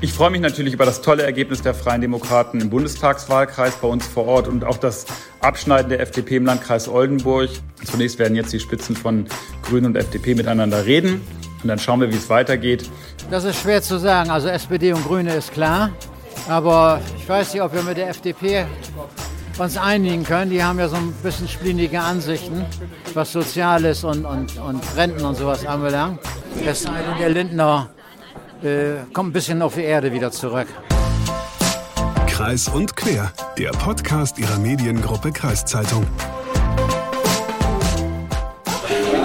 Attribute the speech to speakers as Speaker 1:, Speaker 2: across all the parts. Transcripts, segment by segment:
Speaker 1: Ich freue mich natürlich über das tolle Ergebnis der Freien Demokraten im Bundestagswahlkreis bei uns vor Ort und auch das Abschneiden der FDP im Landkreis Oldenburg. Zunächst werden jetzt die Spitzen von Grünen und FDP miteinander reden und dann schauen wir, wie es weitergeht.
Speaker 2: Das ist schwer zu sagen. Also SPD und Grüne ist klar. Aber ich weiß nicht, ob wir mit der FDP uns einigen können. Die haben ja so ein bisschen splinige Ansichten, was Soziales und, und, und Renten und sowas anbelangt. Es sei denn, der Lindner äh, kommt ein bisschen auf die Erde wieder zurück.
Speaker 3: Kreis und Quer, der Podcast ihrer Mediengruppe Kreiszeitung.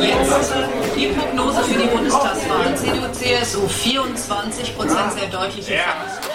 Speaker 4: Jetzt die Prognose für die Bundestagswahl. CDU, CSU 24 Prozent, sehr deutliche ja.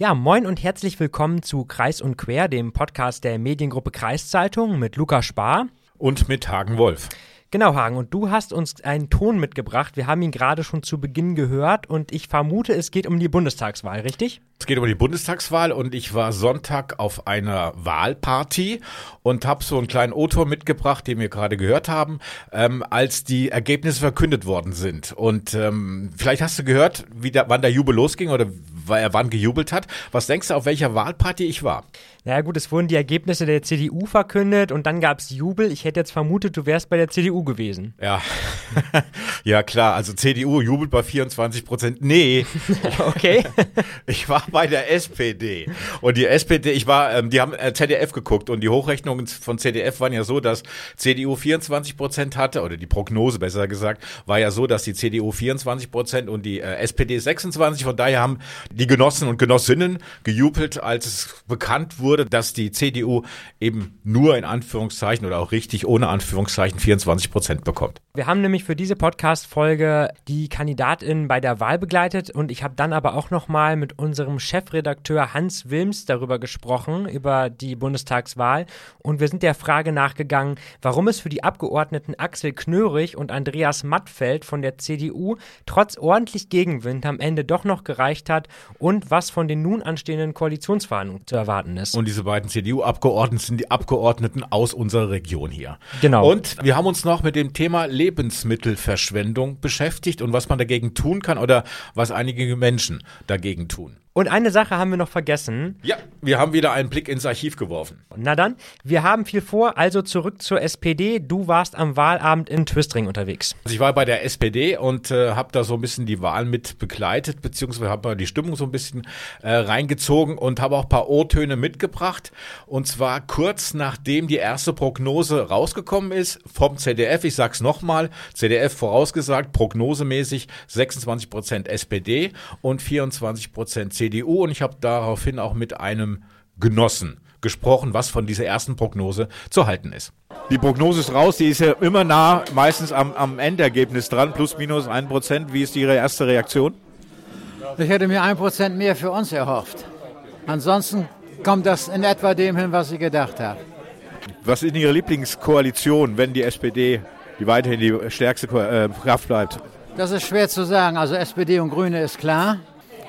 Speaker 5: Ja, moin und herzlich willkommen zu Kreis und Quer, dem Podcast der Mediengruppe Kreiszeitung mit Lukas Spar.
Speaker 6: Und mit Hagen Wolf.
Speaker 5: Genau, Hagen, und du hast uns einen Ton mitgebracht. Wir haben ihn gerade schon zu Beginn gehört und ich vermute, es geht um die Bundestagswahl, richtig?
Speaker 6: Es geht um die Bundestagswahl und ich war Sonntag auf einer Wahlparty und habe so einen kleinen O-Ton mitgebracht, den wir gerade gehört haben, ähm, als die Ergebnisse verkündet worden sind. Und ähm, vielleicht hast du gehört, wie da, wann der Jubel losging oder weil er wann gejubelt hat. Was denkst du, auf welcher Wahlparty ich war?
Speaker 5: Ja gut, es wurden die Ergebnisse der CDU verkündet und dann gab es Jubel. Ich hätte jetzt vermutet, du wärst bei der CDU gewesen.
Speaker 6: Ja, ja klar. Also CDU jubelt bei 24 Prozent. Nee,
Speaker 5: okay.
Speaker 6: ich war bei der SPD und die SPD, ich war, ähm, die haben äh, ZDF geguckt und die Hochrechnungen von ZDF waren ja so, dass CDU 24 Prozent hatte oder die Prognose besser gesagt war ja so, dass die CDU 24 Prozent und die äh, SPD 26. Von daher haben die Genossen und Genossinnen gejubelt, als es bekannt wurde, dass die CDU eben nur in Anführungszeichen oder auch richtig ohne Anführungszeichen 24 Prozent bekommt.
Speaker 5: Wir haben nämlich für diese Podcast-Folge die Kandidatin bei der Wahl begleitet und ich habe dann aber auch nochmal mit unserem Chefredakteur Hans Wilms darüber gesprochen, über die Bundestagswahl und wir sind der Frage nachgegangen, warum es für die Abgeordneten Axel Knörig und Andreas Mattfeld von der CDU trotz ordentlich Gegenwind am Ende doch noch gereicht hat, und was von den nun anstehenden Koalitionsverhandlungen zu erwarten ist.
Speaker 6: Und diese beiden CDU-Abgeordneten sind die Abgeordneten aus unserer Region hier.
Speaker 5: Genau.
Speaker 6: Und wir haben uns noch mit dem Thema Lebensmittelverschwendung beschäftigt und was man dagegen tun kann oder was einige Menschen dagegen tun.
Speaker 5: Und eine Sache haben wir noch vergessen.
Speaker 6: Ja, wir haben wieder einen Blick ins Archiv geworfen.
Speaker 5: Na dann, wir haben viel vor, also zurück zur SPD. Du warst am Wahlabend in Twistring unterwegs.
Speaker 6: Also ich war bei der SPD und äh, habe da so ein bisschen die Wahl mit begleitet, beziehungsweise habe die Stimmung so ein bisschen äh, reingezogen und habe auch ein paar O-Töne mitgebracht. Und zwar kurz nachdem die erste Prognose rausgekommen ist vom ZDF. Ich sag's nochmal, ZDF vorausgesagt, prognosemäßig 26 Prozent SPD und 24 Prozent CDU. Und ich habe daraufhin auch mit einem Genossen gesprochen, was von dieser ersten Prognose zu halten ist.
Speaker 7: Die Prognose ist raus, die ist ja immer nah, meistens am, am Endergebnis dran, plus minus ein Prozent. Wie ist Ihre erste Reaktion?
Speaker 2: Ich hätte mir ein Prozent mehr für uns erhofft. Ansonsten kommt das in etwa dem hin, was ich gedacht habe.
Speaker 7: Was ist Ihre Lieblingskoalition, wenn die SPD die weiterhin die stärkste äh, Kraft bleibt?
Speaker 2: Das ist schwer zu sagen. Also SPD und Grüne ist klar.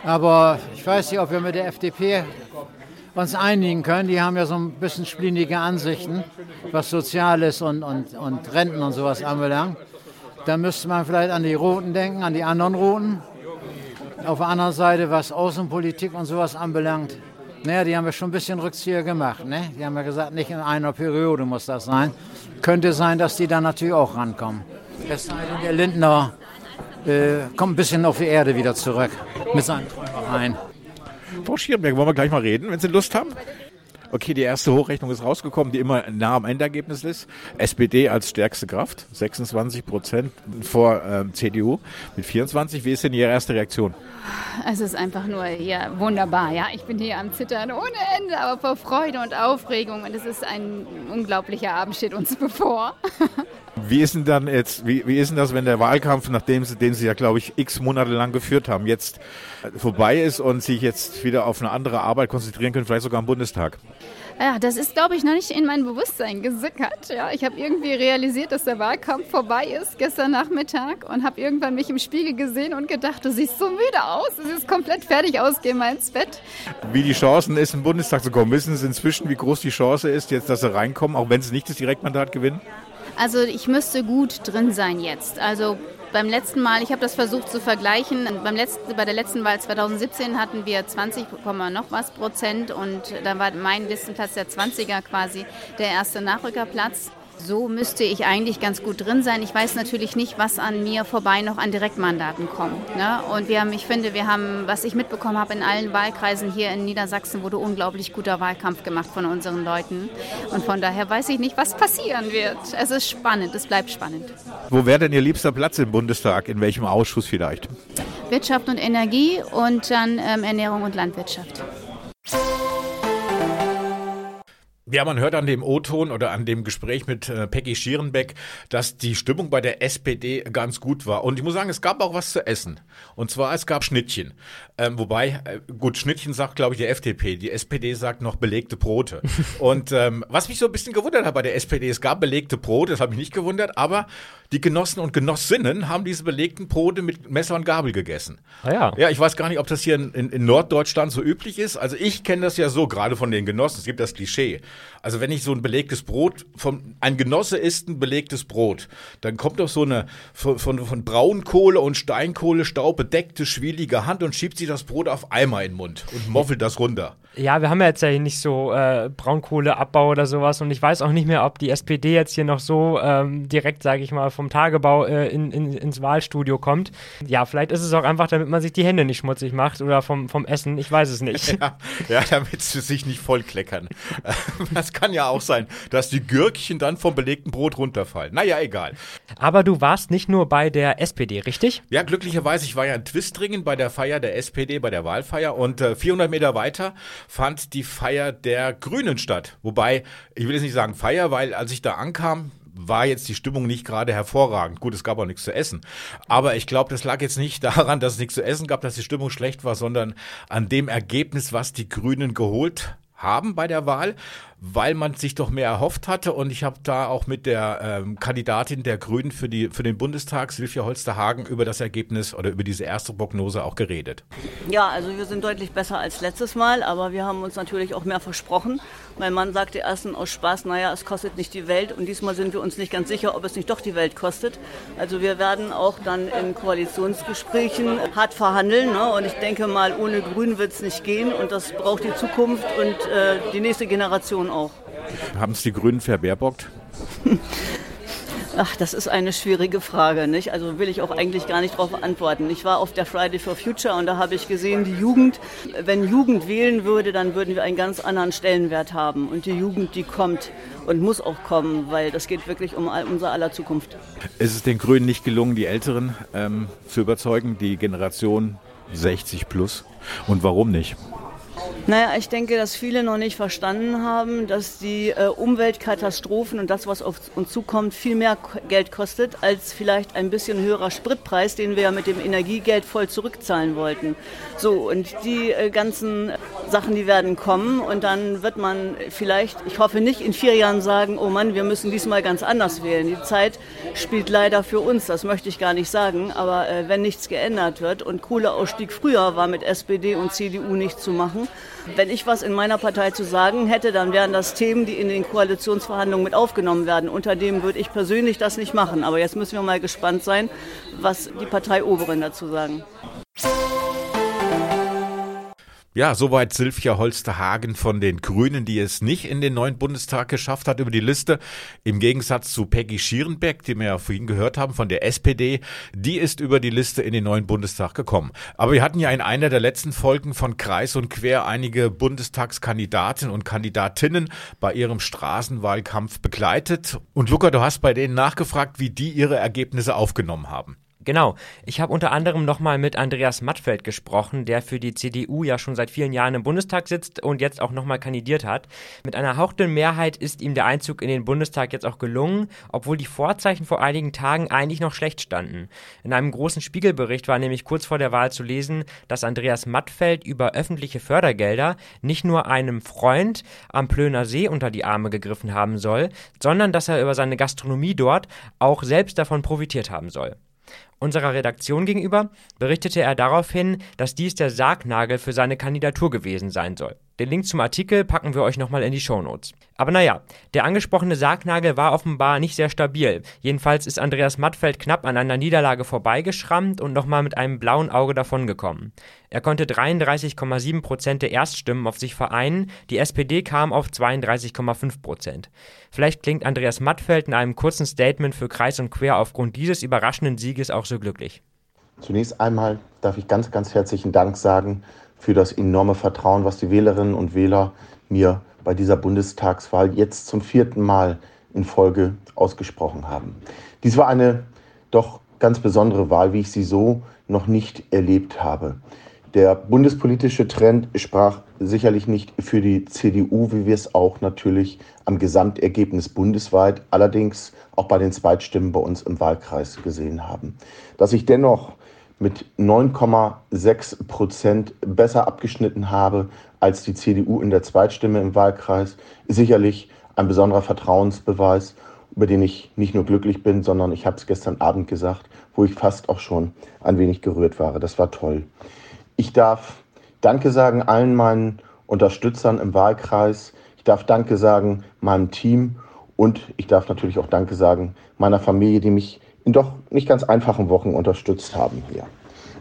Speaker 2: Aber ich weiß nicht, ob wir mit der FDP uns einigen können. Die haben ja so ein bisschen splinige Ansichten, was Soziales und, und, und Renten und sowas anbelangt. Da müsste man vielleicht an die Roten denken, an die anderen Roten. Auf der anderen Seite, was Außenpolitik und sowas anbelangt, naja, die haben ja schon ein bisschen Rückzieher gemacht. Ne? Die haben ja gesagt, nicht in einer Periode muss das sein. Könnte sein, dass die dann natürlich auch rankommen. Es sei denn, der Lindner äh, kommt ein bisschen auf die Erde wieder zurück mit seinen Träumereien.
Speaker 7: Frau Schierenberg, wollen wir gleich mal reden, wenn Sie Lust haben? Okay, die erste Hochrechnung ist rausgekommen, die immer nah am Endergebnis ist. SPD als stärkste Kraft, 26 Prozent vor ähm, CDU mit 24. Wie ist denn Ihre erste Reaktion?
Speaker 8: Es ist einfach nur ja, wunderbar. Ja, ich bin hier am Zittern ohne Ende, aber vor Freude und Aufregung. Und es ist ein unglaublicher Abend steht uns bevor.
Speaker 7: Wie ist denn dann jetzt, wie, wie ist denn das, wenn der Wahlkampf, nachdem sie, den Sie ja, glaube ich, x Monate lang geführt haben, jetzt vorbei ist und sich jetzt wieder auf eine andere Arbeit konzentrieren können, vielleicht sogar am Bundestag?
Speaker 8: Ja, das ist, glaube ich, noch nicht in mein Bewusstsein gesickert. Ja, ich habe irgendwie realisiert, dass der Wahlkampf vorbei ist gestern Nachmittag und habe irgendwann mich im Spiegel gesehen und gedacht, du siehst so müde aus. Es ist komplett fertig aus, geh mal ins Bett.
Speaker 7: Wie die Chancen ist, im Bundestag zu kommen, wissen Sie inzwischen, wie groß die Chance ist, jetzt, dass Sie reinkommen, auch wenn Sie nicht das Direktmandat gewinnen?
Speaker 8: Also ich müsste gut drin sein jetzt. Also beim letzten Mal, ich habe das versucht zu vergleichen, beim letzten, bei der letzten Wahl 2017 hatten wir 20, noch was Prozent und da war mein Listenplatz der 20er quasi der erste Nachrückerplatz. So müsste ich eigentlich ganz gut drin sein. Ich weiß natürlich nicht, was an mir vorbei noch an Direktmandaten kommt. Ne? Und wir haben, ich finde, wir haben, was ich mitbekommen habe, in allen Wahlkreisen hier in Niedersachsen wurde unglaublich guter Wahlkampf gemacht von unseren Leuten. Und von daher weiß ich nicht, was passieren wird. Es ist spannend, es bleibt spannend.
Speaker 7: Wo wäre denn Ihr liebster Platz im Bundestag? In welchem Ausschuss vielleicht?
Speaker 8: Wirtschaft und Energie und dann ähm, Ernährung und Landwirtschaft.
Speaker 6: Ja, man hört an dem O-Ton oder an dem Gespräch mit äh, Peggy Schierenbeck, dass die Stimmung bei der SPD ganz gut war. Und ich muss sagen, es gab auch was zu essen. Und zwar, es gab Schnittchen. Ähm, wobei, äh, gut, Schnittchen sagt, glaube ich, die FDP. Die SPD sagt noch belegte Brote. Und ähm, was mich so ein bisschen gewundert hat bei der SPD, es gab belegte Brote, das hat mich nicht gewundert, aber die Genossen und Genossinnen haben diese belegten Brote mit Messer und Gabel gegessen.
Speaker 5: Ah ja.
Speaker 6: Ja, ich weiß gar nicht, ob das hier in, in Norddeutschland so üblich ist. Also ich kenne das ja so, gerade von den Genossen. Es gibt das Klischee. Also wenn ich so ein belegtes Brot, von, ein Genosse isst ein belegtes Brot, dann kommt doch so eine von, von, von Braunkohle und Steinkohlestaub bedeckte, schwielige Hand und schiebt sich das Brot auf Eimer in den Mund und moffelt das runter.
Speaker 5: Ja, wir haben ja jetzt ja hier nicht so äh, Braunkohleabbau oder sowas und ich weiß auch nicht mehr, ob die SPD jetzt hier noch so ähm, direkt, sage ich mal, vom Tagebau äh, in, in, ins Wahlstudio kommt. Ja, vielleicht ist es auch einfach, damit man sich die Hände nicht schmutzig macht oder vom, vom Essen, ich weiß es nicht.
Speaker 6: Ja, ja damit sie sich nicht vollkleckern. Das kann ja auch sein, dass die Gürkchen dann vom belegten Brot runterfallen. Naja, egal.
Speaker 5: Aber du warst nicht nur bei der SPD, richtig?
Speaker 6: Ja, glücklicherweise, ich war ja in Twistringen bei der Feier der SPD, bei der Wahlfeier und äh, 400 Meter weiter fand die Feier der Grünen statt. Wobei, ich will jetzt nicht sagen Feier, weil als ich da ankam, war jetzt die Stimmung nicht gerade hervorragend. Gut, es gab auch nichts zu essen. Aber ich glaube, das lag jetzt nicht daran, dass es nichts zu essen gab, dass die Stimmung schlecht war, sondern an dem Ergebnis, was die Grünen geholt haben bei der Wahl weil man sich doch mehr erhofft hatte. Und ich habe da auch mit der ähm, Kandidatin der Grünen für, die, für den Bundestag, Silvia Holsterhagen, über das Ergebnis oder über diese erste Prognose auch geredet.
Speaker 9: Ja, also wir sind deutlich besser als letztes Mal, aber wir haben uns natürlich auch mehr versprochen. Mein Mann sagte erst aus Spaß, naja, es kostet nicht die Welt und diesmal sind wir uns nicht ganz sicher, ob es nicht doch die Welt kostet. Also wir werden auch dann in Koalitionsgesprächen hart verhandeln ne? und ich denke mal, ohne Grün wird es nicht gehen und das braucht die Zukunft und äh, die nächste Generation auch.
Speaker 7: Haben es die Grünen verbaerbockt?
Speaker 9: Ach, das ist eine schwierige Frage, nicht? Also will ich auch eigentlich gar nicht darauf antworten. Ich war auf der Friday for Future und da habe ich gesehen, die Jugend, wenn Jugend wählen würde, dann würden wir einen ganz anderen Stellenwert haben. Und die Jugend, die kommt und muss auch kommen, weil das geht wirklich um unser aller Zukunft.
Speaker 7: Ist es den Grünen nicht gelungen, die Älteren ähm, zu überzeugen, die Generation 60 plus? Und warum nicht?
Speaker 9: Naja, ich denke, dass viele noch nicht verstanden haben, dass die äh, Umweltkatastrophen und das, was auf uns zukommt, viel mehr Geld kostet als vielleicht ein bisschen höherer Spritpreis, den wir ja mit dem Energiegeld voll zurückzahlen wollten. So, und die äh, ganzen Sachen, die werden kommen und dann wird man vielleicht, ich hoffe nicht, in vier Jahren sagen, oh Mann, wir müssen diesmal ganz anders wählen. Die Zeit spielt leider für uns, das möchte ich gar nicht sagen, aber äh, wenn nichts geändert wird und Kohleausstieg früher war mit SPD und CDU nicht zu machen, wenn ich was in meiner Partei zu sagen hätte, dann wären das Themen, die in den Koalitionsverhandlungen mit aufgenommen werden. Unter dem würde ich persönlich das nicht machen. Aber jetzt müssen wir mal gespannt sein, was die Parteioberen dazu sagen.
Speaker 6: Ja, soweit Silvia Holsterhagen von den Grünen, die es nicht in den neuen Bundestag geschafft hat über die Liste. Im Gegensatz zu Peggy Schierenbeck, die wir ja vorhin gehört haben von der SPD, die ist über die Liste in den neuen Bundestag gekommen. Aber wir hatten ja in einer der letzten Folgen von Kreis und Quer einige Bundestagskandidaten und Kandidatinnen bei ihrem Straßenwahlkampf begleitet. Und Luca, du hast bei denen nachgefragt, wie die ihre Ergebnisse aufgenommen haben.
Speaker 5: Genau. Ich habe unter anderem nochmal mit Andreas Mattfeld gesprochen, der für die CDU ja schon seit vielen Jahren im Bundestag sitzt und jetzt auch nochmal kandidiert hat. Mit einer hauchdünnen Mehrheit ist ihm der Einzug in den Bundestag jetzt auch gelungen, obwohl die Vorzeichen vor einigen Tagen eigentlich noch schlecht standen. In einem großen Spiegelbericht war nämlich kurz vor der Wahl zu lesen, dass Andreas Mattfeld über öffentliche Fördergelder nicht nur einem Freund am Plöner See unter die Arme gegriffen haben soll, sondern dass er über seine Gastronomie dort auch selbst davon profitiert haben soll. Unserer Redaktion gegenüber berichtete er daraufhin, dass dies der Sargnagel für seine Kandidatur gewesen sein soll. Den Link zum Artikel packen wir euch nochmal in die Shownotes. Aber naja, der angesprochene Sargnagel war offenbar nicht sehr stabil. Jedenfalls ist Andreas Mattfeld knapp an einer Niederlage vorbeigeschrammt und nochmal mit einem blauen Auge davongekommen. Er konnte 33,7 Prozent der Erststimmen auf sich vereinen, die SPD kam auf 32,5 Prozent. Vielleicht klingt Andreas Mattfeld in einem kurzen Statement für Kreis und Quer aufgrund dieses überraschenden Sieges auch so glücklich.
Speaker 10: Zunächst einmal darf ich ganz, ganz herzlichen Dank sagen für das enorme Vertrauen, was die Wählerinnen und Wähler mir bei dieser Bundestagswahl jetzt zum vierten Mal in Folge ausgesprochen haben. Dies war eine doch ganz besondere Wahl, wie ich sie so noch nicht erlebt habe. Der bundespolitische Trend sprach sicherlich nicht für die CDU, wie wir es auch natürlich am Gesamtergebnis bundesweit, allerdings auch bei den Zweitstimmen bei uns im Wahlkreis gesehen haben. Dass ich dennoch mit 9,6 Prozent besser abgeschnitten habe als die CDU in der Zweitstimme im Wahlkreis, sicherlich ein besonderer Vertrauensbeweis, über den ich nicht nur glücklich bin, sondern ich habe es gestern Abend gesagt, wo ich fast auch schon ein wenig gerührt war. Das war toll. Ich darf Danke sagen allen meinen Unterstützern im Wahlkreis. Ich darf Danke sagen meinem Team und ich darf natürlich auch Danke sagen meiner Familie, die mich in doch nicht ganz einfachen Wochen unterstützt haben hier.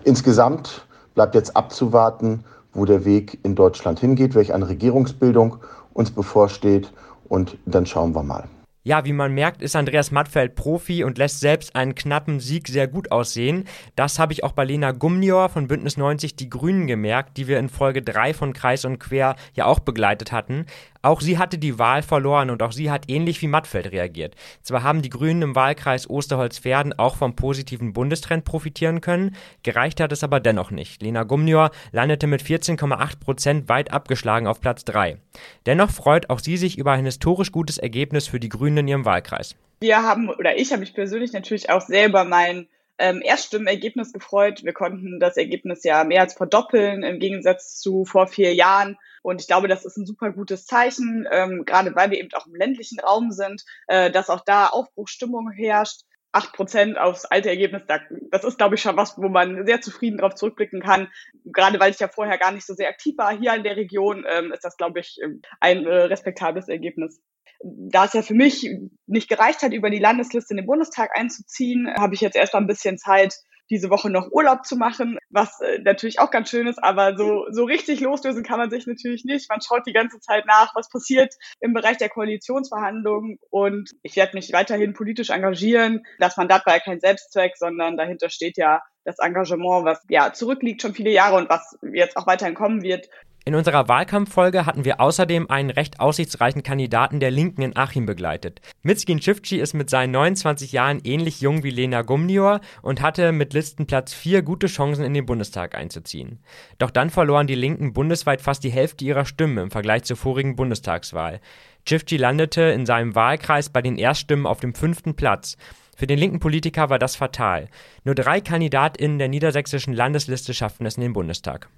Speaker 10: Insgesamt bleibt jetzt abzuwarten, wo der Weg in Deutschland hingeht, welche eine Regierungsbildung uns bevorsteht und dann schauen wir mal.
Speaker 5: Ja, wie man merkt, ist Andreas Mattfeld Profi und lässt selbst einen knappen Sieg sehr gut aussehen. Das habe ich auch bei Lena Gumnior von Bündnis 90 Die Grünen gemerkt, die wir in Folge 3 von Kreis und Quer ja auch begleitet hatten. Auch sie hatte die Wahl verloren und auch sie hat ähnlich wie Mattfeld reagiert. Zwar haben die Grünen im Wahlkreis Osterholz-Verden auch vom positiven Bundestrend profitieren können, gereicht hat es aber dennoch nicht. Lena Gumnior landete mit 14,8 Prozent weit abgeschlagen auf Platz 3. Dennoch freut auch sie sich über ein historisch gutes Ergebnis für die Grünen in ihrem Wahlkreis.
Speaker 11: Wir haben, oder ich habe mich persönlich natürlich auch selber mein ähm, Erststimmenergebnis gefreut. Wir konnten das Ergebnis ja mehr als verdoppeln im Gegensatz zu vor vier Jahren. Und ich glaube, das ist ein super gutes Zeichen, ähm, gerade weil wir eben auch im ländlichen Raum sind, äh, dass auch da Aufbruchsstimmung herrscht. Acht Prozent aufs alte Ergebnis, das ist, glaube ich, schon was, wo man sehr zufrieden darauf zurückblicken kann. Gerade weil ich ja vorher gar nicht so sehr aktiv war hier in der Region, ähm, ist das, glaube ich, ein äh, respektables Ergebnis da es ja für mich nicht gereicht hat, über die Landesliste in den Bundestag einzuziehen, habe ich jetzt erst mal ein bisschen Zeit, diese Woche noch Urlaub zu machen, was äh, natürlich auch ganz schön ist, aber so, so richtig loslösen kann man sich natürlich nicht. Man schaut die ganze Zeit nach, was passiert im Bereich der Koalitionsverhandlungen und ich werde mich weiterhin politisch engagieren. Das Mandat war ja kein Selbstzweck, sondern dahinter steht ja das Engagement, was ja zurückliegt schon viele Jahre und was jetzt auch weiterhin kommen wird.
Speaker 5: In unserer Wahlkampffolge hatten wir außerdem einen recht aussichtsreichen Kandidaten der Linken in Achim begleitet. Mitzkin Schifci ist mit seinen 29 Jahren ähnlich jung wie Lena Gumnior und hatte mit Listenplatz 4 gute Chancen in den Bundestag einzuziehen. Doch dann verloren die Linken bundesweit fast die Hälfte ihrer Stimmen im Vergleich zur vorigen Bundestagswahl. Schifci landete in seinem Wahlkreis bei den Erststimmen auf dem fünften Platz. Für den linken Politiker war das fatal. Nur drei KandidatInnen der niedersächsischen Landesliste schafften es in den Bundestag.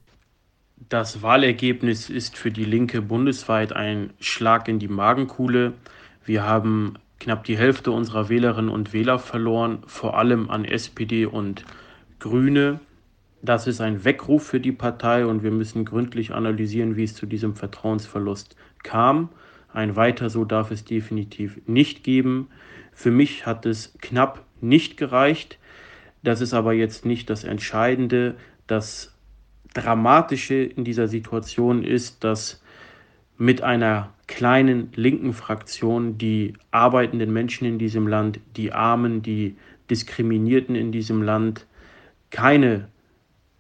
Speaker 12: Das Wahlergebnis ist für die Linke bundesweit ein Schlag in die Magenkuhle. Wir haben knapp die Hälfte unserer Wählerinnen und Wähler verloren, vor allem an SPD und Grüne. Das ist ein Weckruf für die Partei und wir müssen gründlich analysieren, wie es zu diesem Vertrauensverlust kam. Ein weiter so darf es definitiv nicht geben. Für mich hat es knapp nicht gereicht. Das ist aber jetzt nicht das Entscheidende. Das Dramatische in dieser Situation ist, dass mit einer kleinen linken Fraktion die arbeitenden Menschen in diesem Land, die Armen, die Diskriminierten in diesem Land keine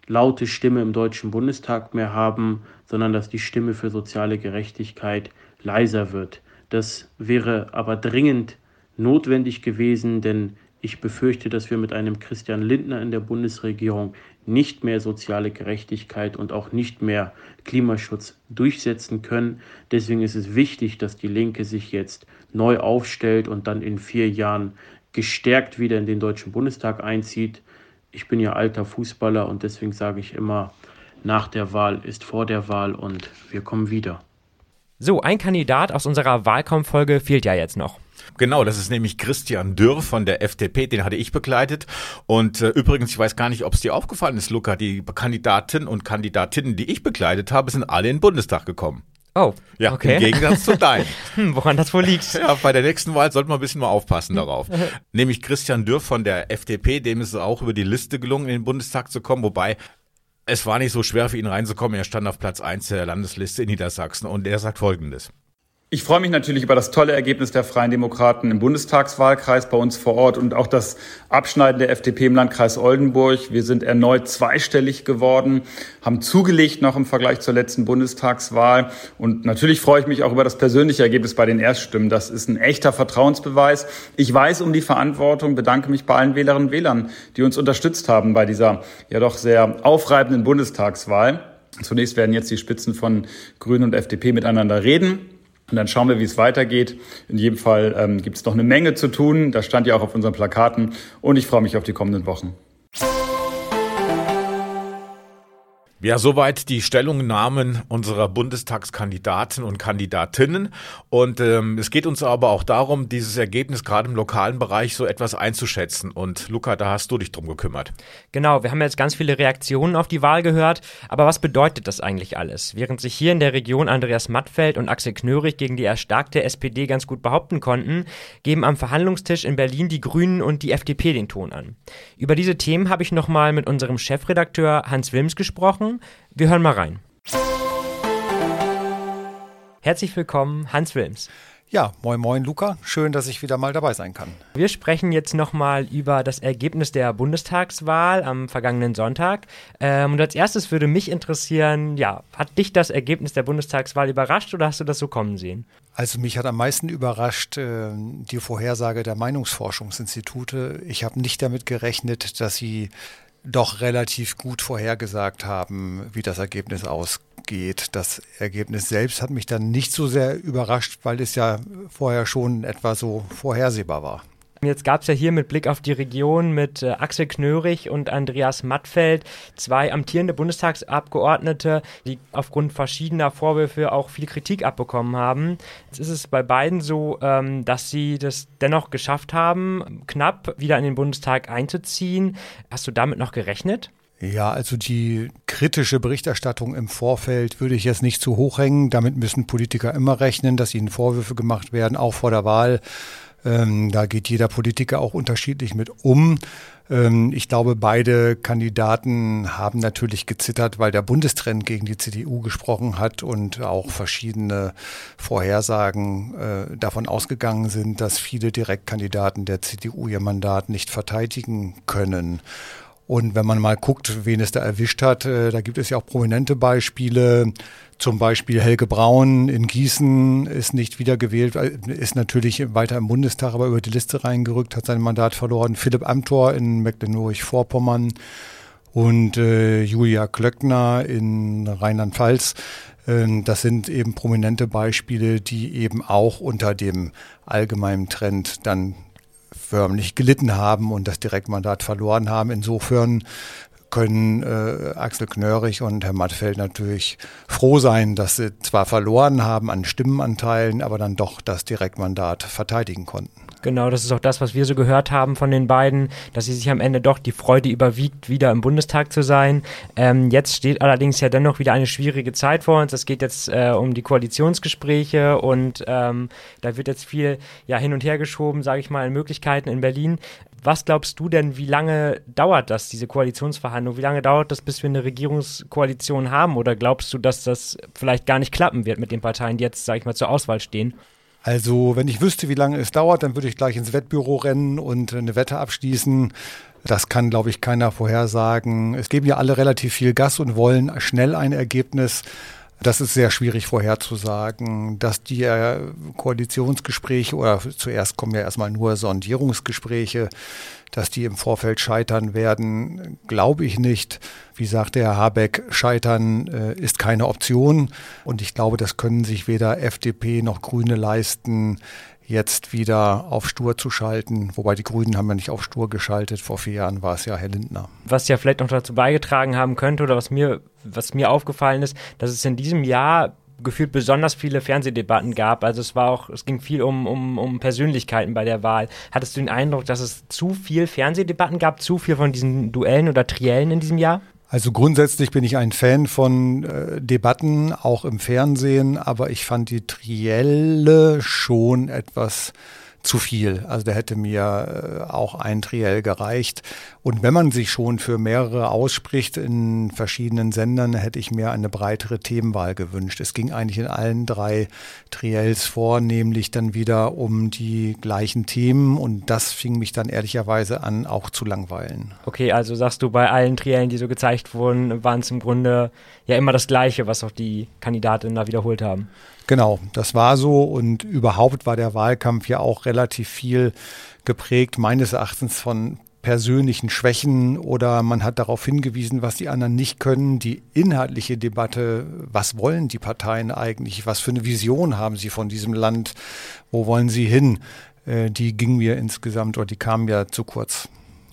Speaker 12: laute Stimme im Deutschen Bundestag mehr haben, sondern dass die Stimme für soziale Gerechtigkeit leiser wird. Das wäre aber dringend notwendig gewesen, denn Ich befürchte, dass wir mit einem Christian Lindner in der Bundesregierung nicht mehr soziale Gerechtigkeit und auch nicht mehr Klimaschutz durchsetzen können. Deswegen ist es wichtig, dass die Linke sich jetzt neu aufstellt und dann in vier Jahren gestärkt wieder in den Deutschen Bundestag einzieht. Ich bin ja alter Fußballer und deswegen sage ich immer, nach der Wahl ist vor der Wahl und wir kommen wieder.
Speaker 5: So, ein Kandidat aus unserer Wahlkampffolge fehlt ja jetzt noch.
Speaker 6: Genau, das ist nämlich Christian Dürr von der FDP, den hatte ich begleitet. Und äh, übrigens, ich weiß gar nicht, ob es dir aufgefallen ist, Luca, die Kandidaten und Kandidatinnen, die ich begleitet habe, sind alle in den Bundestag gekommen.
Speaker 5: Oh,
Speaker 6: ja,
Speaker 5: okay.
Speaker 6: im Gegensatz zu deinen.
Speaker 5: hm, woran das wohl liegt?
Speaker 6: Ja, bei der nächsten Wahl sollte man ein bisschen mal aufpassen darauf. Nämlich Christian Dürr von der FDP, dem ist es auch über die Liste gelungen, in den Bundestag zu kommen, wobei es war nicht so schwer für ihn reinzukommen. Er stand auf Platz 1 der Landesliste in Niedersachsen und er sagt Folgendes.
Speaker 1: Ich freue mich natürlich über das tolle Ergebnis der Freien Demokraten im Bundestagswahlkreis bei uns vor Ort und auch das Abschneiden der FDP im Landkreis Oldenburg. Wir sind erneut zweistellig geworden, haben zugelegt noch im Vergleich zur letzten Bundestagswahl. Und natürlich freue ich mich auch über das persönliche Ergebnis bei den Erststimmen. Das ist ein echter Vertrauensbeweis. Ich weiß um die Verantwortung, bedanke mich bei allen Wählerinnen und Wählern, die uns unterstützt haben bei dieser ja doch sehr aufreibenden Bundestagswahl. Zunächst werden jetzt die Spitzen von Grünen und FDP miteinander reden. Und dann schauen wir, wie es weitergeht. In jedem Fall ähm, gibt es noch eine Menge zu tun. Das stand ja auch auf unseren Plakaten. Und ich freue mich auf die kommenden Wochen.
Speaker 6: Ja, soweit die Stellungnahmen unserer Bundestagskandidaten und Kandidatinnen. Und ähm, es geht uns aber auch darum, dieses Ergebnis gerade im lokalen Bereich so etwas einzuschätzen. Und Luca, da hast du dich drum gekümmert.
Speaker 5: Genau, wir haben jetzt ganz viele Reaktionen auf die Wahl gehört. Aber was bedeutet das eigentlich alles? Während sich hier in der Region Andreas Mattfeld und Axel Knörig gegen die erstarkte SPD ganz gut behaupten konnten, geben am Verhandlungstisch in Berlin die Grünen und die FDP den Ton an. Über diese Themen habe ich nochmal mit unserem Chefredakteur Hans Wilms gesprochen. Wir hören mal rein. Herzlich willkommen, Hans Wilms.
Speaker 13: Ja, moin moin Luca, schön, dass ich wieder mal dabei sein kann.
Speaker 5: Wir sprechen jetzt nochmal über das Ergebnis der Bundestagswahl am vergangenen Sonntag. Ähm, und als erstes würde mich interessieren, ja, hat dich das Ergebnis der Bundestagswahl überrascht oder hast du das so kommen sehen?
Speaker 13: Also mich hat am meisten überrascht äh, die Vorhersage der Meinungsforschungsinstitute. Ich habe nicht damit gerechnet, dass sie doch relativ gut vorhergesagt haben, wie das Ergebnis ausgeht. Das Ergebnis selbst hat mich dann nicht so sehr überrascht, weil es ja vorher schon etwa so vorhersehbar war.
Speaker 5: Jetzt gab es ja hier mit Blick auf die Region mit äh, Axel Knörig und Andreas Mattfeld zwei amtierende Bundestagsabgeordnete, die aufgrund verschiedener Vorwürfe auch viel Kritik abbekommen haben. Jetzt ist es bei beiden so, ähm, dass sie das dennoch geschafft haben, knapp wieder in den Bundestag einzuziehen. Hast du damit noch gerechnet?
Speaker 13: Ja, also die kritische Berichterstattung im Vorfeld würde ich jetzt nicht zu hoch hängen. Damit müssen Politiker immer rechnen, dass ihnen Vorwürfe gemacht werden, auch vor der Wahl. Ähm, da geht jeder Politiker auch unterschiedlich mit um. Ähm, ich glaube, beide Kandidaten haben natürlich gezittert, weil der Bundestrend gegen die CDU gesprochen hat und auch verschiedene Vorhersagen äh, davon ausgegangen sind, dass viele Direktkandidaten der CDU ihr Mandat nicht verteidigen können. Und wenn man mal guckt, wen es da erwischt hat, äh, da gibt es ja auch prominente Beispiele. Zum Beispiel Helge Braun in Gießen ist nicht wiedergewählt, äh, ist natürlich weiter im Bundestag, aber über die Liste reingerückt, hat sein Mandat verloren. Philipp Amthor in Mecklenburg-Vorpommern und äh, Julia Klöckner in Rheinland-Pfalz. Äh, das sind eben prominente Beispiele, die eben auch unter dem allgemeinen Trend dann förmlich gelitten haben und das Direktmandat verloren haben. Insofern können äh, Axel Knörrig und Herr Mattfeld natürlich froh sein, dass sie zwar verloren haben an Stimmenanteilen, aber dann doch das Direktmandat verteidigen konnten.
Speaker 5: Genau, das ist auch das, was wir so gehört haben von den beiden, dass sie sich am Ende doch die Freude überwiegt, wieder im Bundestag zu sein. Ähm, jetzt steht allerdings ja dennoch wieder eine schwierige Zeit vor uns. Es geht jetzt äh, um die Koalitionsgespräche und ähm, da wird jetzt viel ja, hin und her geschoben, sage ich mal, in Möglichkeiten in Berlin. Was glaubst du denn, wie lange dauert das, diese Koalitionsverhandlung? Wie lange dauert das, bis wir eine Regierungskoalition haben? Oder glaubst du, dass das vielleicht gar nicht klappen wird mit den Parteien, die jetzt, sage ich mal, zur Auswahl stehen?
Speaker 13: Also, wenn ich wüsste, wie lange es dauert, dann würde ich gleich ins Wettbüro rennen und eine Wette abschließen. Das kann, glaube ich, keiner vorhersagen. Es geben ja alle relativ viel Gas und wollen schnell ein Ergebnis. Das ist sehr schwierig vorherzusagen, dass die äh, Koalitionsgespräche oder zuerst kommen ja erstmal nur Sondierungsgespräche, dass die im Vorfeld scheitern werden, glaube ich nicht. Wie sagte Herr Habeck, scheitern äh, ist keine Option. Und ich glaube, das können sich weder FDP noch Grüne leisten, jetzt wieder auf Stur zu schalten. Wobei die Grünen haben ja nicht auf Stur geschaltet. Vor vier Jahren war es ja Herr Lindner.
Speaker 5: Was ja vielleicht noch dazu beigetragen haben könnte oder was mir, was mir aufgefallen ist, dass es in diesem Jahr gefühlt besonders viele Fernsehdebatten gab. Also es war auch, es ging viel um, um, um Persönlichkeiten bei der Wahl. Hattest du den Eindruck, dass es zu viel Fernsehdebatten gab, zu viel von diesen Duellen oder Triellen in diesem Jahr?
Speaker 13: Also grundsätzlich bin ich ein Fan von äh, Debatten, auch im Fernsehen, aber ich fand die Trielle schon etwas zu viel. Also da hätte mir äh, auch ein Triell gereicht. Und wenn man sich schon für mehrere ausspricht in verschiedenen Sendern, hätte ich mir eine breitere Themenwahl gewünscht. Es ging eigentlich in allen drei Triels vor, nämlich dann wieder um die gleichen Themen und das fing mich dann ehrlicherweise an, auch zu langweilen.
Speaker 5: Okay, also sagst du, bei allen Triellen, die so gezeigt wurden, waren es im Grunde ja immer das Gleiche, was auch die Kandidatinnen da wiederholt haben.
Speaker 13: Genau, das war so und überhaupt war der Wahlkampf ja auch relativ viel geprägt, meines Erachtens von persönlichen Schwächen oder man hat darauf hingewiesen, was die anderen nicht können. Die inhaltliche Debatte, was wollen die Parteien eigentlich, was für eine Vision haben sie von diesem Land, wo wollen sie hin, äh, die ging mir insgesamt oder die kam ja zu kurz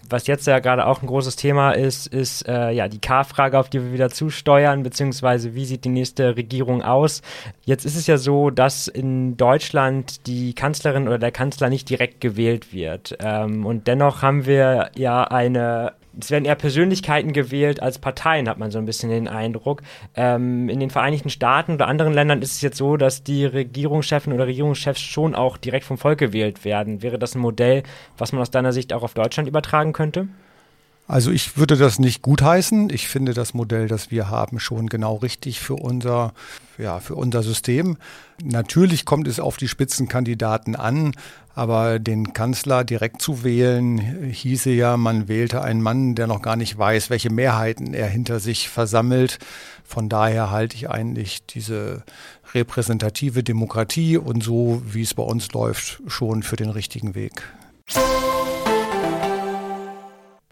Speaker 5: was jetzt ja gerade auch ein großes Thema ist, ist äh, ja die K-Frage, auf die wir wieder zusteuern, beziehungsweise wie sieht die nächste Regierung aus. Jetzt ist es ja so, dass in Deutschland die Kanzlerin oder der Kanzler nicht direkt gewählt wird. Ähm, und dennoch haben wir ja eine es werden eher Persönlichkeiten gewählt als Parteien, hat man so ein bisschen den Eindruck. Ähm, in den Vereinigten Staaten oder anderen Ländern ist es jetzt so, dass die Regierungschefen oder Regierungschefs schon auch direkt vom Volk gewählt werden. Wäre das ein Modell, was man aus deiner Sicht auch auf Deutschland übertragen könnte?
Speaker 13: Also ich würde das nicht gutheißen. Ich finde das Modell, das wir haben, schon genau richtig für unser, ja, für unser System. Natürlich kommt es auf die Spitzenkandidaten an, aber den Kanzler direkt zu wählen, hieße ja, man wählte einen Mann, der noch gar nicht weiß, welche Mehrheiten er hinter sich versammelt. Von daher halte ich eigentlich diese repräsentative Demokratie und so, wie es bei uns läuft, schon für den richtigen Weg.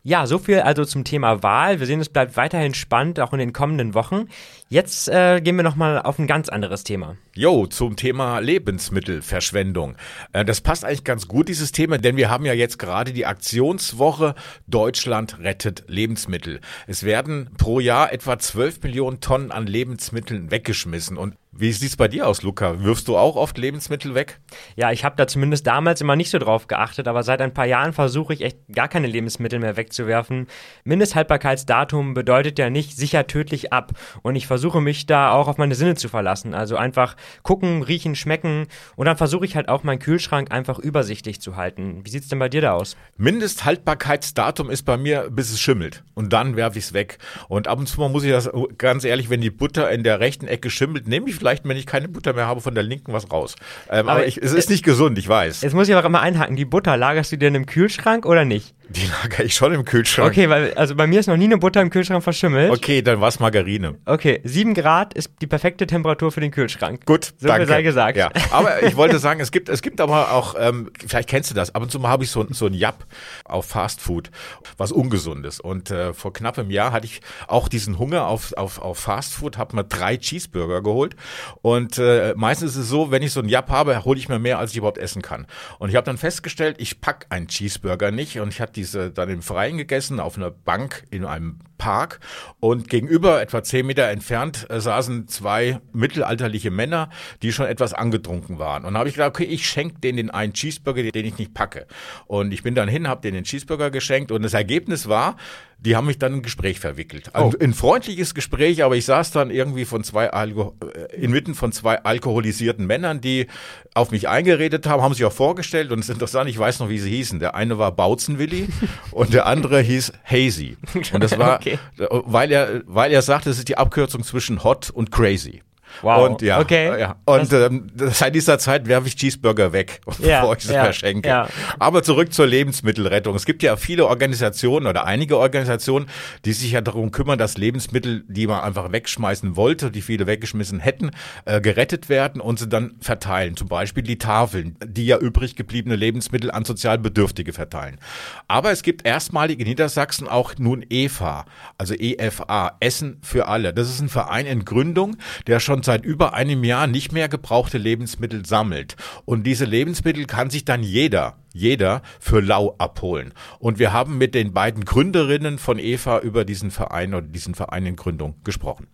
Speaker 5: Ja, so viel also zum Thema Wahl. Wir sehen, es bleibt weiterhin spannend, auch in den kommenden Wochen. Jetzt äh, gehen wir nochmal auf ein ganz anderes Thema.
Speaker 6: Jo, zum Thema Lebensmittelverschwendung. Äh, das passt eigentlich ganz gut, dieses Thema, denn wir haben ja jetzt gerade die Aktionswoche Deutschland rettet Lebensmittel. Es werden pro Jahr etwa 12 Millionen Tonnen an Lebensmitteln weggeschmissen und wie sieht es bei dir aus, Luca? Wirfst du auch oft Lebensmittel weg?
Speaker 5: Ja, ich habe da zumindest damals immer nicht so drauf geachtet, aber seit ein paar Jahren versuche ich echt gar keine Lebensmittel mehr wegzuwerfen. Mindesthaltbarkeitsdatum bedeutet ja nicht sicher tödlich ab und ich versuche mich da auch auf meine Sinne zu verlassen. Also einfach gucken, riechen, schmecken und dann versuche ich halt auch meinen Kühlschrank einfach übersichtlich zu halten. Wie sieht es denn bei dir da aus?
Speaker 6: Mindesthaltbarkeitsdatum ist bei mir, bis es schimmelt und dann werfe ich es weg. Und ab und zu mal muss ich das ganz ehrlich, wenn die Butter in der rechten Ecke schimmelt, nehme ich vielleicht vielleicht, wenn ich keine Butter mehr habe, von der linken was raus. Ähm, aber, aber ich, es ist nicht gesund, ich weiß.
Speaker 5: Jetzt muss ich aber immer einhaken. Die Butter, lagerst du dir in einem Kühlschrank oder nicht?
Speaker 6: Die lagere ich schon im Kühlschrank.
Speaker 5: Okay, weil, also bei mir ist noch nie eine Butter im Kühlschrank verschimmelt.
Speaker 6: Okay, dann war es Margarine.
Speaker 5: Okay, 7 Grad ist die perfekte Temperatur für den Kühlschrank.
Speaker 6: Gut,
Speaker 5: so
Speaker 6: danke.
Speaker 5: sei gesagt.
Speaker 6: Ja, aber ich wollte sagen, es gibt, es gibt aber auch, ähm, vielleicht kennst du das, ab und zu mal habe ich so, so ein Jap auf Fast Food, was Ungesundes. Und äh, vor knapp einem Jahr hatte ich auch diesen Hunger auf, auf, auf Fast Food, habe mir drei Cheeseburger geholt. Und äh, meistens ist es so, wenn ich so ein Jap habe, hole ich mir mehr, als ich überhaupt essen kann. Und ich habe dann festgestellt, ich pack einen Cheeseburger nicht und ich hatte diese dann im Freien gegessen, auf einer Bank in einem Park und gegenüber, etwa zehn Meter entfernt, äh, saßen zwei mittelalterliche Männer, die schon etwas angetrunken waren. Und da habe ich gedacht, okay, ich schenke denen den einen Cheeseburger, den ich nicht packe. Und ich bin dann hin, habe denen den Cheeseburger geschenkt und das Ergebnis war, die haben mich dann in ein Gespräch verwickelt. Oh. Ein, freundliches Gespräch, aber ich saß dann irgendwie von zwei Alko äh, inmitten von zwei alkoholisierten Männern, die auf mich eingeredet haben, haben sich auch vorgestellt und es ist interessant, ich weiß noch, wie sie hießen. Der eine war Bauzenwilli und der andere hieß Hazy. Und das war, okay. weil er, weil er sagte, es ist die Abkürzung zwischen hot und crazy.
Speaker 5: Wow.
Speaker 6: Und ja,
Speaker 5: okay.
Speaker 6: ja. Und ähm, seit dieser Zeit werfe ich Cheeseburger weg,
Speaker 5: Ja,
Speaker 6: bevor ich sie
Speaker 5: ja,
Speaker 6: verschenke.
Speaker 5: ja.
Speaker 6: Aber zurück zur Lebensmittelrettung. Es gibt ja viele Organisationen oder einige Organisationen, die sich ja darum kümmern, dass Lebensmittel, die man einfach wegschmeißen wollte, die viele weggeschmissen hätten, äh, gerettet werden und sie dann verteilen. Zum Beispiel die Tafeln, die ja übrig gebliebene Lebensmittel an sozial Bedürftige verteilen. Aber es gibt erstmalig in Niedersachsen auch nun EFA, also EFA, Essen für alle. Das ist ein Verein in Gründung, der schon seit über einem Jahr nicht mehr gebrauchte Lebensmittel sammelt. Und diese Lebensmittel kann sich dann jeder jeder für lau abholen. Und wir haben mit den beiden Gründerinnen von EFA über diesen Verein oder diesen Verein in Gründung gesprochen.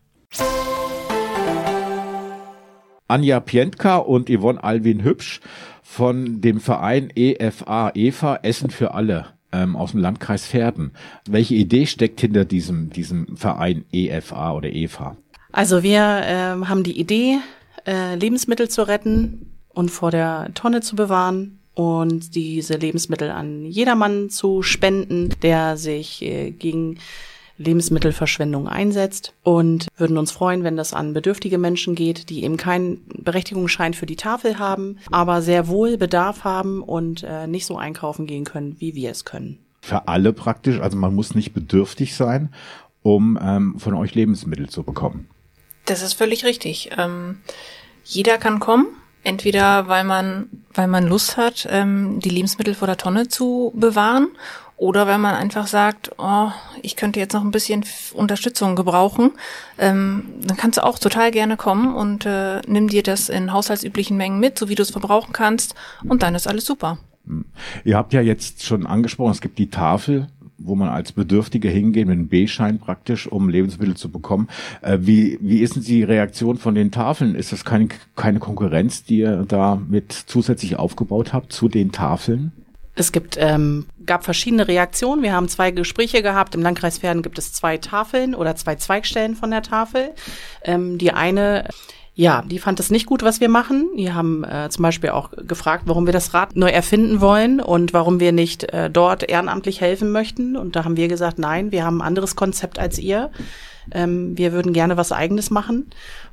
Speaker 6: Anja Pientka und Yvonne Alwin Hübsch von dem Verein EFA, EFA Essen für alle ähm, aus dem Landkreis Verden. Welche Idee steckt hinter diesem, diesem Verein EFA oder EFA?
Speaker 14: Also wir ähm, haben die Idee, äh, Lebensmittel zu retten und vor der Tonne zu bewahren und diese Lebensmittel an jedermann zu spenden, der sich äh, gegen Lebensmittelverschwendung einsetzt und würden uns freuen, wenn das an bedürftige Menschen geht, die eben keinen Berechtigungsschein für die Tafel haben, aber sehr wohl Bedarf haben und äh, nicht so einkaufen gehen können, wie wir es können.
Speaker 7: Für alle praktisch, also man muss nicht bedürftig sein, um ähm, von euch Lebensmittel zu bekommen.
Speaker 15: Das ist völlig richtig. Ähm, jeder kann kommen, entweder weil man, weil man Lust hat, ähm, die Lebensmittel vor der Tonne zu bewahren, oder weil man einfach sagt, oh, ich könnte jetzt noch ein bisschen Unterstützung gebrauchen, ähm, dann kannst du auch total gerne kommen und äh, nimm dir das in haushaltsüblichen Mengen mit, so wie du es verbrauchen kannst, und dann ist alles super.
Speaker 7: Ihr habt ja jetzt schon angesprochen, es gibt die Tafel, wo man als Bedürftige hingeht mit einem B-Schein praktisch, um Lebensmittel zu bekommen. Äh, wie, wie ist denn die Reaktion von den Tafeln? Ist das keine, keine Konkurrenz, die ihr da mit zusätzlich aufgebaut habt zu den Tafeln?
Speaker 14: Es gibt, ähm, gab verschiedene Reaktionen. Wir haben zwei Gespräche gehabt. Im Landkreis Verden gibt es zwei Tafeln oder zwei Zweigstellen von der Tafel. Ähm, die eine ja, die fand es nicht gut, was wir machen. Die haben äh, zum Beispiel auch gefragt, warum wir das Rad neu erfinden wollen und warum wir nicht äh, dort ehrenamtlich helfen möchten. Und da haben wir gesagt, nein, wir haben ein anderes Konzept als ihr. Ähm, wir würden gerne was Eigenes machen.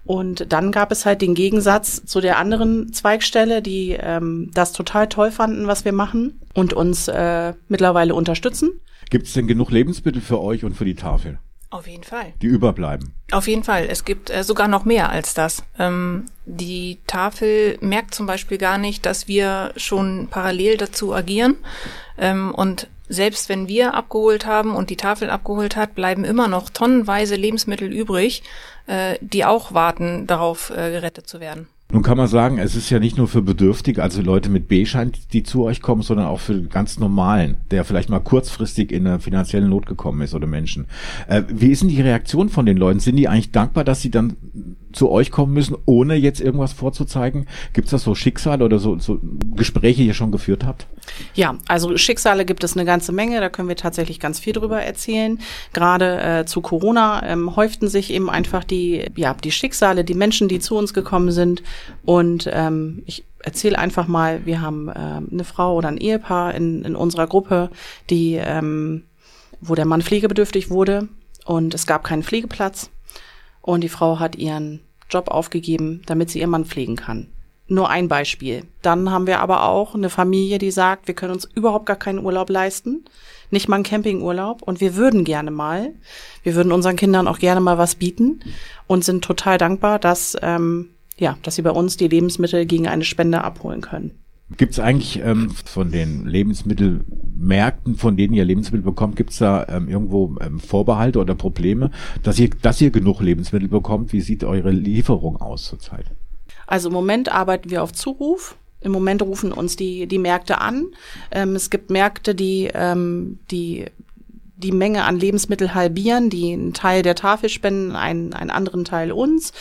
Speaker 14: Und dann gab es halt den Gegensatz zu der anderen Zweigstelle, die ähm, das total toll fanden, was wir machen und uns äh, mittlerweile unterstützen.
Speaker 7: Gibt es denn genug Lebensmittel für euch und für die Tafel?
Speaker 15: Auf jeden Fall.
Speaker 7: Die überbleiben.
Speaker 15: Auf jeden Fall. Es gibt äh, sogar noch mehr als das. Ähm, die Tafel merkt zum Beispiel gar nicht, dass wir schon parallel dazu agieren. Ähm, und selbst wenn wir abgeholt haben und die Tafel abgeholt hat, bleiben immer noch tonnenweise Lebensmittel übrig, äh, die auch warten, darauf äh, gerettet zu werden.
Speaker 7: Nun kann man sagen, es ist ja nicht nur für Bedürftige, also Leute mit B-Schein, die zu euch kommen, sondern auch für ganz normalen, der vielleicht mal kurzfristig in eine finanzielle Not gekommen ist oder Menschen. Äh, wie ist denn die Reaktion von den Leuten? Sind die eigentlich dankbar, dass sie dann zu euch kommen müssen, ohne jetzt irgendwas vorzuzeigen? Gibt es das so Schicksale oder so, so Gespräche, die ihr schon geführt habt?
Speaker 14: Ja, also Schicksale gibt es eine ganze Menge, da können wir tatsächlich ganz viel drüber erzählen. Gerade äh, zu Corona ähm, häuften sich eben einfach die, ja, die Schicksale, die Menschen, die zu uns gekommen sind. Und ähm, ich erzähle einfach mal, wir haben äh, eine Frau oder ein Ehepaar in, in unserer Gruppe, die, ähm, wo der Mann pflegebedürftig wurde und es gab keinen Pflegeplatz. Und die Frau hat ihren Job aufgegeben, damit sie ihren Mann pflegen kann. Nur ein Beispiel. Dann haben wir aber auch eine Familie, die sagt, wir können uns überhaupt gar keinen Urlaub leisten, nicht mal einen Campingurlaub und wir würden gerne mal, wir würden unseren Kindern auch gerne mal was bieten und sind total dankbar, dass ähm, ja, dass sie bei uns die Lebensmittel gegen eine Spende abholen können.
Speaker 7: Gibt es eigentlich ähm, von den Lebensmittelmärkten, von denen ihr Lebensmittel bekommt, gibt es da ähm, irgendwo ähm, Vorbehalte oder Probleme, dass ihr, dass ihr genug Lebensmittel bekommt? Wie sieht eure Lieferung aus zurzeit?
Speaker 14: Also im Moment arbeiten wir auf Zuruf. Im Moment rufen uns die, die Märkte an. Ähm, es gibt Märkte, die, ähm, die die Menge an Lebensmittel halbieren, die einen Teil der Tafel spenden, einen, einen anderen Teil uns,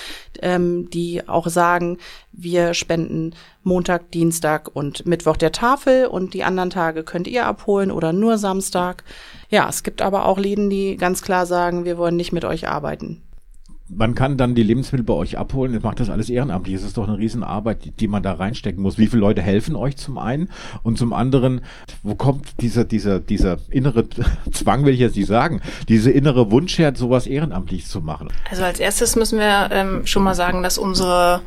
Speaker 14: ähm, die auch sagen, wir spenden Montag, Dienstag und Mittwoch der Tafel und die anderen Tage könnt ihr abholen oder nur Samstag. Ja, es gibt aber auch Läden, die ganz klar sagen, wir wollen nicht mit euch arbeiten.
Speaker 7: Man kann dann die Lebensmittel bei euch abholen. Ihr macht das alles ehrenamtlich. Es ist doch eine Riesenarbeit, die, die man da reinstecken muss. Wie viele Leute helfen euch zum einen? Und zum anderen, wo kommt dieser, dieser, dieser innere Zwang, will ich jetzt nicht sagen, diese innere Wunsch her, sowas ehrenamtlich zu machen?
Speaker 15: Also als erstes müssen wir ähm, schon mal sagen, dass unsere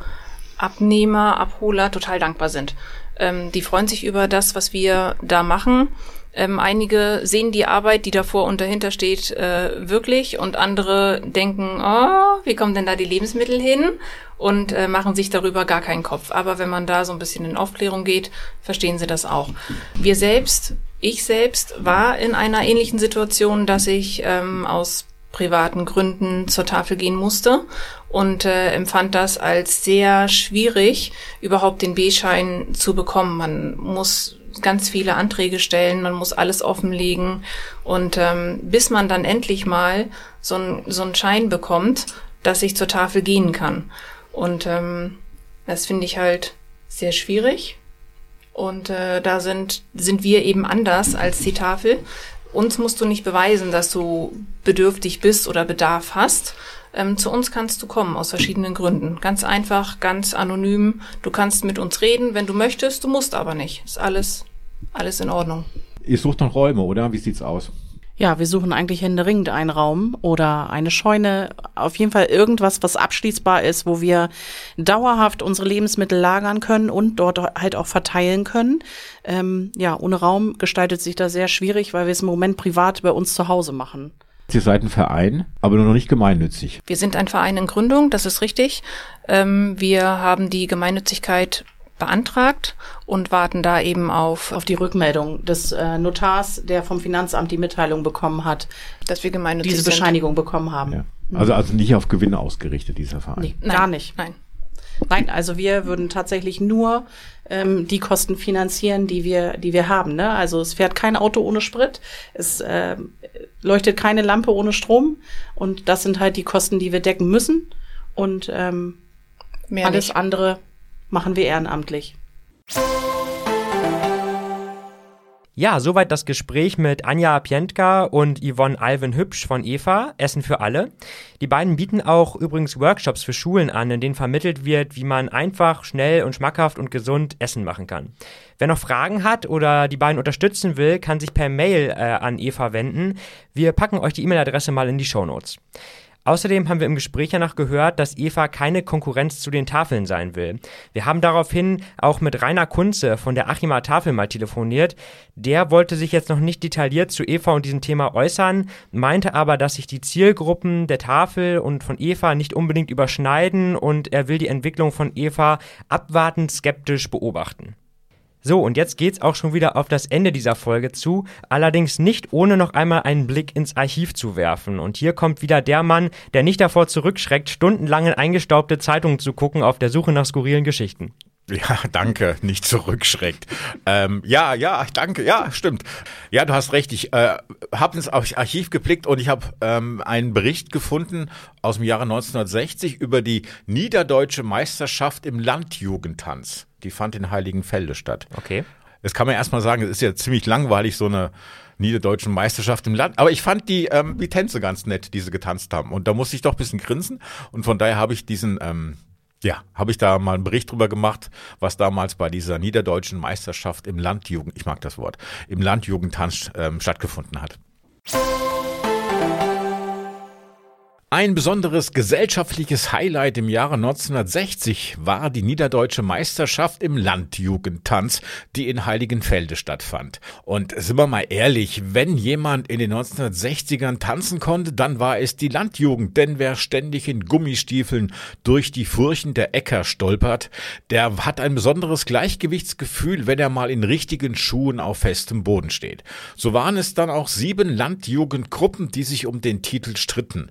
Speaker 15: Abnehmer, Abholer total dankbar sind. Ähm, die freuen sich über das, was wir da machen. Ähm, einige sehen die Arbeit, die davor und dahinter steht, äh, wirklich und andere denken, oh, wie kommen denn da die Lebensmittel hin? Und äh, machen sich darüber gar keinen Kopf. Aber wenn man da so ein bisschen in Aufklärung geht, verstehen sie das auch. Wir selbst, ich selbst war in einer ähnlichen Situation, dass ich ähm, aus privaten Gründen zur Tafel gehen musste und äh, empfand das als sehr schwierig, überhaupt den B-Schein zu bekommen. Man muss ganz viele Anträge stellen, man muss alles offenlegen und ähm, bis man dann endlich mal so, ein, so einen Schein bekommt, dass ich zur Tafel gehen kann. Und ähm, das finde ich halt sehr schwierig. Und äh, da sind, sind wir eben anders als die Tafel. Uns musst du nicht beweisen, dass du bedürftig bist oder Bedarf hast. Ähm, zu uns kannst du kommen aus verschiedenen Gründen. Ganz einfach, ganz anonym. Du kannst mit uns reden, wenn du möchtest. Du musst aber nicht. Ist alles, alles in Ordnung.
Speaker 7: Ihr sucht noch Räume, oder? Wie sieht's aus?
Speaker 14: Ja, wir suchen eigentlich händeringend einen Raum oder eine Scheune. Auf jeden Fall irgendwas, was abschließbar ist, wo wir dauerhaft unsere Lebensmittel lagern können und dort halt auch verteilen können. Ähm, ja, ohne Raum gestaltet sich das sehr schwierig, weil wir es im Moment privat bei uns zu Hause machen.
Speaker 7: Ihr seid ein Verein, aber nur noch nicht gemeinnützig.
Speaker 15: Wir sind ein Verein in Gründung, das ist richtig. Ähm, wir haben die Gemeinnützigkeit beantragt und warten da eben auf,
Speaker 14: auf die Rückmeldung des äh, Notars, der vom Finanzamt die Mitteilung bekommen hat,
Speaker 15: dass wir gemeinnützig
Speaker 14: diese Bescheinigung sind. bekommen haben. Ja.
Speaker 7: Also, also nicht auf Gewinne ausgerichtet, dieser Verein. Nee,
Speaker 14: nein, gar nicht.
Speaker 15: Nein.
Speaker 14: Nein, also wir würden tatsächlich nur ähm, die Kosten finanzieren, die wir, die wir haben. Ne? Also es fährt kein Auto ohne Sprit, es äh, leuchtet keine Lampe ohne Strom und das sind halt die Kosten, die wir decken müssen. Und ähm, Mehr alles nicht. andere machen wir ehrenamtlich.
Speaker 5: Ja, soweit das Gespräch mit Anja Pientka und Yvonne Alvin Hübsch von Eva, Essen für alle. Die beiden bieten auch übrigens Workshops für Schulen an, in denen vermittelt wird, wie man einfach, schnell und schmackhaft und gesund Essen machen kann. Wer noch Fragen hat oder die beiden unterstützen will, kann sich per Mail äh, an Eva wenden. Wir packen euch die E-Mail-Adresse mal in die Show Notes. Außerdem haben wir im Gespräch danach gehört, dass Eva keine Konkurrenz zu den Tafeln sein will. Wir haben daraufhin auch mit Rainer Kunze von der Achima Tafel mal telefoniert. Der wollte sich jetzt noch nicht detailliert zu Eva und diesem Thema äußern, meinte aber, dass sich die Zielgruppen der Tafel und von Eva nicht unbedingt überschneiden und er will die Entwicklung von Eva abwartend skeptisch beobachten. So, und jetzt geht's auch schon wieder auf das Ende dieser Folge zu, allerdings nicht ohne noch einmal einen Blick ins Archiv zu werfen. Und hier kommt wieder der Mann, der nicht davor zurückschreckt, stundenlang in eingestaubte Zeitungen zu gucken auf der Suche nach skurrilen Geschichten.
Speaker 6: Ja, danke, nicht zurückschreckt. Ähm, ja, ja, danke, ja, stimmt. Ja, du hast recht. Ich äh, habe ins Archiv geblickt und ich habe ähm, einen Bericht gefunden aus dem Jahre 1960 über die niederdeutsche Meisterschaft im Landjugendtanz. Die fand in Heiligenfelde statt.
Speaker 5: Okay.
Speaker 6: Das kann man erstmal sagen, es ist ja ziemlich langweilig, so eine niederdeutschen Meisterschaft im Land. Aber ich fand die, ähm, die Tänze ganz nett, die sie getanzt haben. Und da musste ich doch ein bisschen grinsen. Und von daher habe ich diesen, ähm, ja, habe ich da mal einen Bericht drüber gemacht, was damals bei dieser niederdeutschen Meisterschaft im Landjugend, ich mag das Wort, im Landjugendtanz ähm, stattgefunden hat. Ein besonderes gesellschaftliches Highlight im Jahre 1960 war die Niederdeutsche Meisterschaft im Landjugendtanz, die in Heiligenfelde stattfand. Und sind wir mal ehrlich, wenn jemand in den 1960ern tanzen konnte, dann war es die Landjugend, denn wer ständig in Gummistiefeln durch die Furchen der Äcker stolpert, der hat ein besonderes Gleichgewichtsgefühl, wenn er mal in richtigen Schuhen auf festem Boden steht. So waren es dann auch sieben Landjugendgruppen, die sich um den Titel stritten.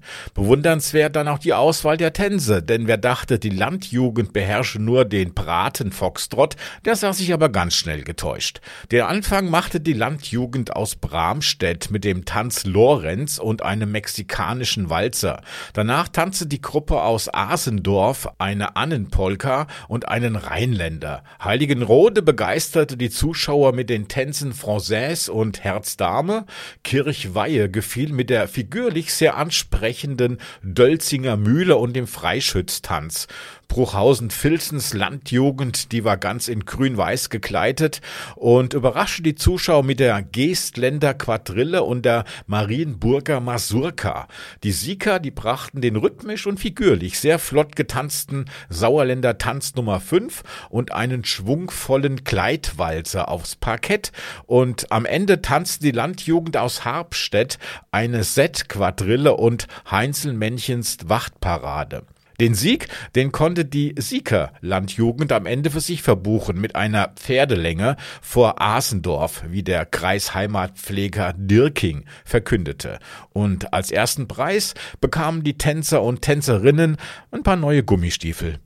Speaker 6: Bewundernswert dann auch die Auswahl der Tänze, denn wer dachte, die Landjugend beherrsche nur den Braten-Foxtrott, der sah sich aber ganz schnell getäuscht. Den Anfang machte die Landjugend aus Bramstedt mit dem Tanz Lorenz und einem mexikanischen Walzer. Danach tanzte die Gruppe aus Asendorf eine Annenpolka und einen Rheinländer. Heiligenrode begeisterte die Zuschauer mit den Tänzen Française und Herzdame. Kirchweihe gefiel mit der figürlich sehr ansprechenden Dölzinger Mühle und dem Freischütztanz. Bruchhausen-Filzens Landjugend, die war ganz in grün-weiß gekleidet und überraschte die Zuschauer mit der Geestländer Quadrille und der Marienburger Masurka. Die Sieger, die brachten den rhythmisch und figürlich sehr flott getanzten Sauerländer Tanz Nummer 5 und einen schwungvollen Kleidwalzer aufs Parkett und am Ende tanzten die Landjugend aus Harbstedt eine Set-Quadrille und Heinzelmännchens Wachtparade. Den Sieg, den konnte die Sieker Landjugend am Ende für sich verbuchen mit einer Pferdelänge vor Asendorf, wie der Kreisheimatpfleger Dirking verkündete. Und als ersten Preis bekamen die Tänzer und Tänzerinnen ein paar neue Gummistiefel.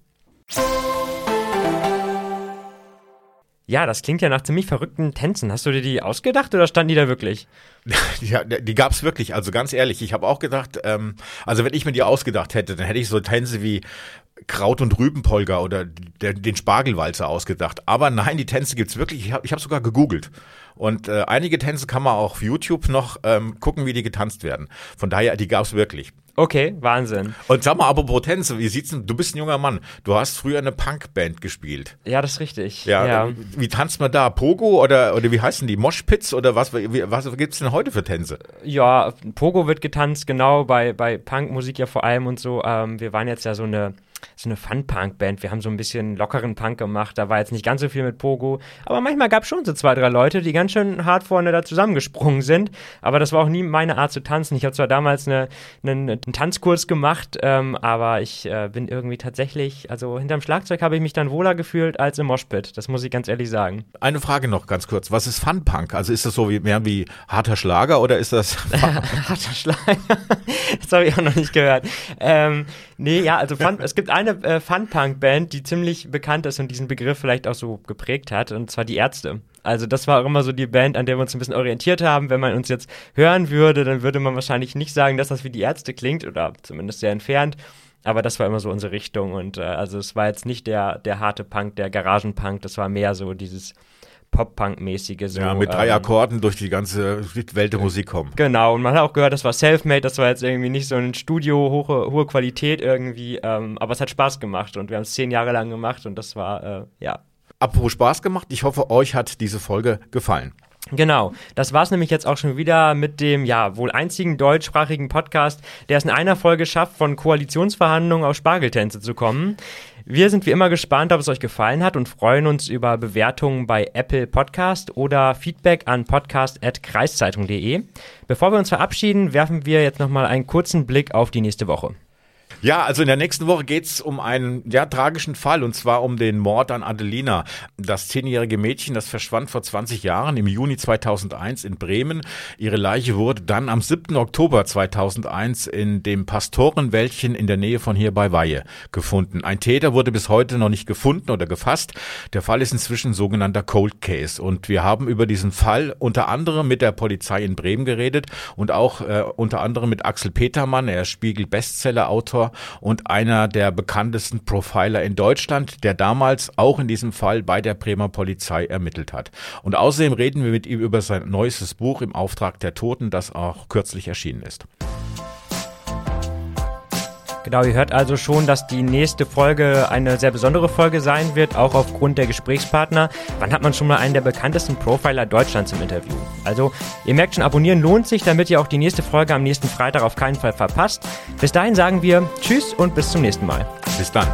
Speaker 5: Ja, das klingt ja nach ziemlich verrückten Tänzen. Hast du dir die ausgedacht oder standen die da wirklich?
Speaker 6: Ja, die gab's wirklich. Also ganz ehrlich, ich habe auch gedacht, ähm, also wenn ich mir die ausgedacht hätte, dann hätte ich so Tänze wie Kraut- und Rübenpolga oder der, den Spargelwalzer ausgedacht. Aber nein, die Tänze gibt's wirklich. Ich habe ich hab sogar gegoogelt. Und äh, einige Tänze kann man auch auf YouTube noch ähm, gucken, wie die getanzt werden. Von daher, die gab's wirklich.
Speaker 5: Okay, Wahnsinn.
Speaker 6: Und sag mal, apropos Tänze, wie sieht's denn, du bist ein junger Mann, du hast früher eine Punkband gespielt.
Speaker 5: Ja, das ist richtig.
Speaker 6: Ja, ja. Wie, wie tanzt man da? Pogo oder, oder wie heißen die? Moshpits oder was, wie, was gibt's denn heute für Tänze?
Speaker 5: Ja, Pogo wird getanzt, genau, bei, bei Punkmusik ja vor allem und so. Ähm, wir waren jetzt ja so eine so eine Fun-Punk-Band. Wir haben so ein bisschen lockeren Punk gemacht. Da war jetzt nicht ganz so viel mit Pogo. Aber manchmal gab es schon so zwei, drei Leute, die ganz schön hart vorne da zusammengesprungen sind. Aber das war auch nie meine Art zu tanzen. Ich habe zwar damals eine, eine, einen Tanzkurs gemacht, ähm, aber ich äh, bin irgendwie tatsächlich, also hinterm Schlagzeug habe ich mich dann wohler gefühlt als im Moshpit. Das muss ich ganz ehrlich sagen.
Speaker 6: Eine Frage noch ganz kurz. Was ist Fun-Punk? Also ist das so wie, mehr wie harter Schlager oder ist das.
Speaker 5: harter Schlager? das habe ich auch noch nicht gehört. Ähm, nee, ja, also Fun, es gibt eine äh, Fun-Punk-Band, die ziemlich bekannt ist und diesen Begriff vielleicht auch so geprägt hat, und zwar die Ärzte. Also das war auch immer so die Band, an der wir uns ein bisschen orientiert haben. Wenn man uns jetzt hören würde, dann würde man wahrscheinlich nicht sagen, dass das wie die Ärzte klingt oder zumindest sehr entfernt. Aber das war immer so unsere Richtung und äh, also es war jetzt nicht der, der harte Punk, der Garagenpunk, das war mehr so dieses Pop-Punk-mäßige. So,
Speaker 6: ja, mit drei ähm, Akkorden durch die ganze Welt der Musik kommen.
Speaker 5: Genau, und man hat auch gehört, das war Selfmade, das war jetzt irgendwie nicht so ein Studio, hohe, hohe Qualität irgendwie, ähm, aber es hat Spaß gemacht und wir haben es zehn Jahre lang gemacht und das war, äh, ja.
Speaker 6: Apropos Spaß gemacht, ich hoffe, euch hat diese Folge gefallen.
Speaker 5: Genau, das war's nämlich jetzt auch schon wieder mit dem ja wohl einzigen deutschsprachigen Podcast, der es in einer Folge schafft, von Koalitionsverhandlungen auf Spargeltänze zu kommen. Wir sind wie immer gespannt, ob es euch gefallen hat und freuen uns über Bewertungen bei Apple Podcast oder Feedback an podcast.kreiszeitung.de. Bevor wir uns verabschieden, werfen wir jetzt nochmal einen kurzen Blick auf die nächste Woche.
Speaker 6: Ja, also in der nächsten Woche geht's um einen ja, tragischen Fall und zwar um den Mord an Adelina. Das zehnjährige Mädchen, das verschwand vor 20 Jahren im Juni 2001 in Bremen. Ihre Leiche wurde dann am 7. Oktober 2001 in dem Pastorenwäldchen in der Nähe von hier bei Weihe gefunden. Ein Täter wurde bis heute noch nicht gefunden oder gefasst. Der Fall ist inzwischen sogenannter Cold Case und wir haben über diesen Fall unter anderem mit der Polizei in Bremen geredet und auch äh, unter anderem mit Axel Petermann, er ist Spiegel-Bestseller-Autor und einer der bekanntesten Profiler in Deutschland, der damals auch in diesem Fall bei der Bremer Polizei ermittelt hat. Und außerdem reden wir mit ihm über sein neuestes Buch im Auftrag der Toten, das auch kürzlich erschienen ist.
Speaker 5: Genau, ihr hört also schon, dass die nächste Folge eine sehr besondere Folge sein wird, auch aufgrund der Gesprächspartner. Wann hat man schon mal einen der bekanntesten Profiler Deutschlands im Interview? Also, ihr merkt schon, abonnieren lohnt sich, damit ihr auch die nächste Folge am nächsten Freitag auf keinen Fall verpasst. Bis dahin sagen wir Tschüss und bis zum nächsten Mal.
Speaker 6: Bis dann.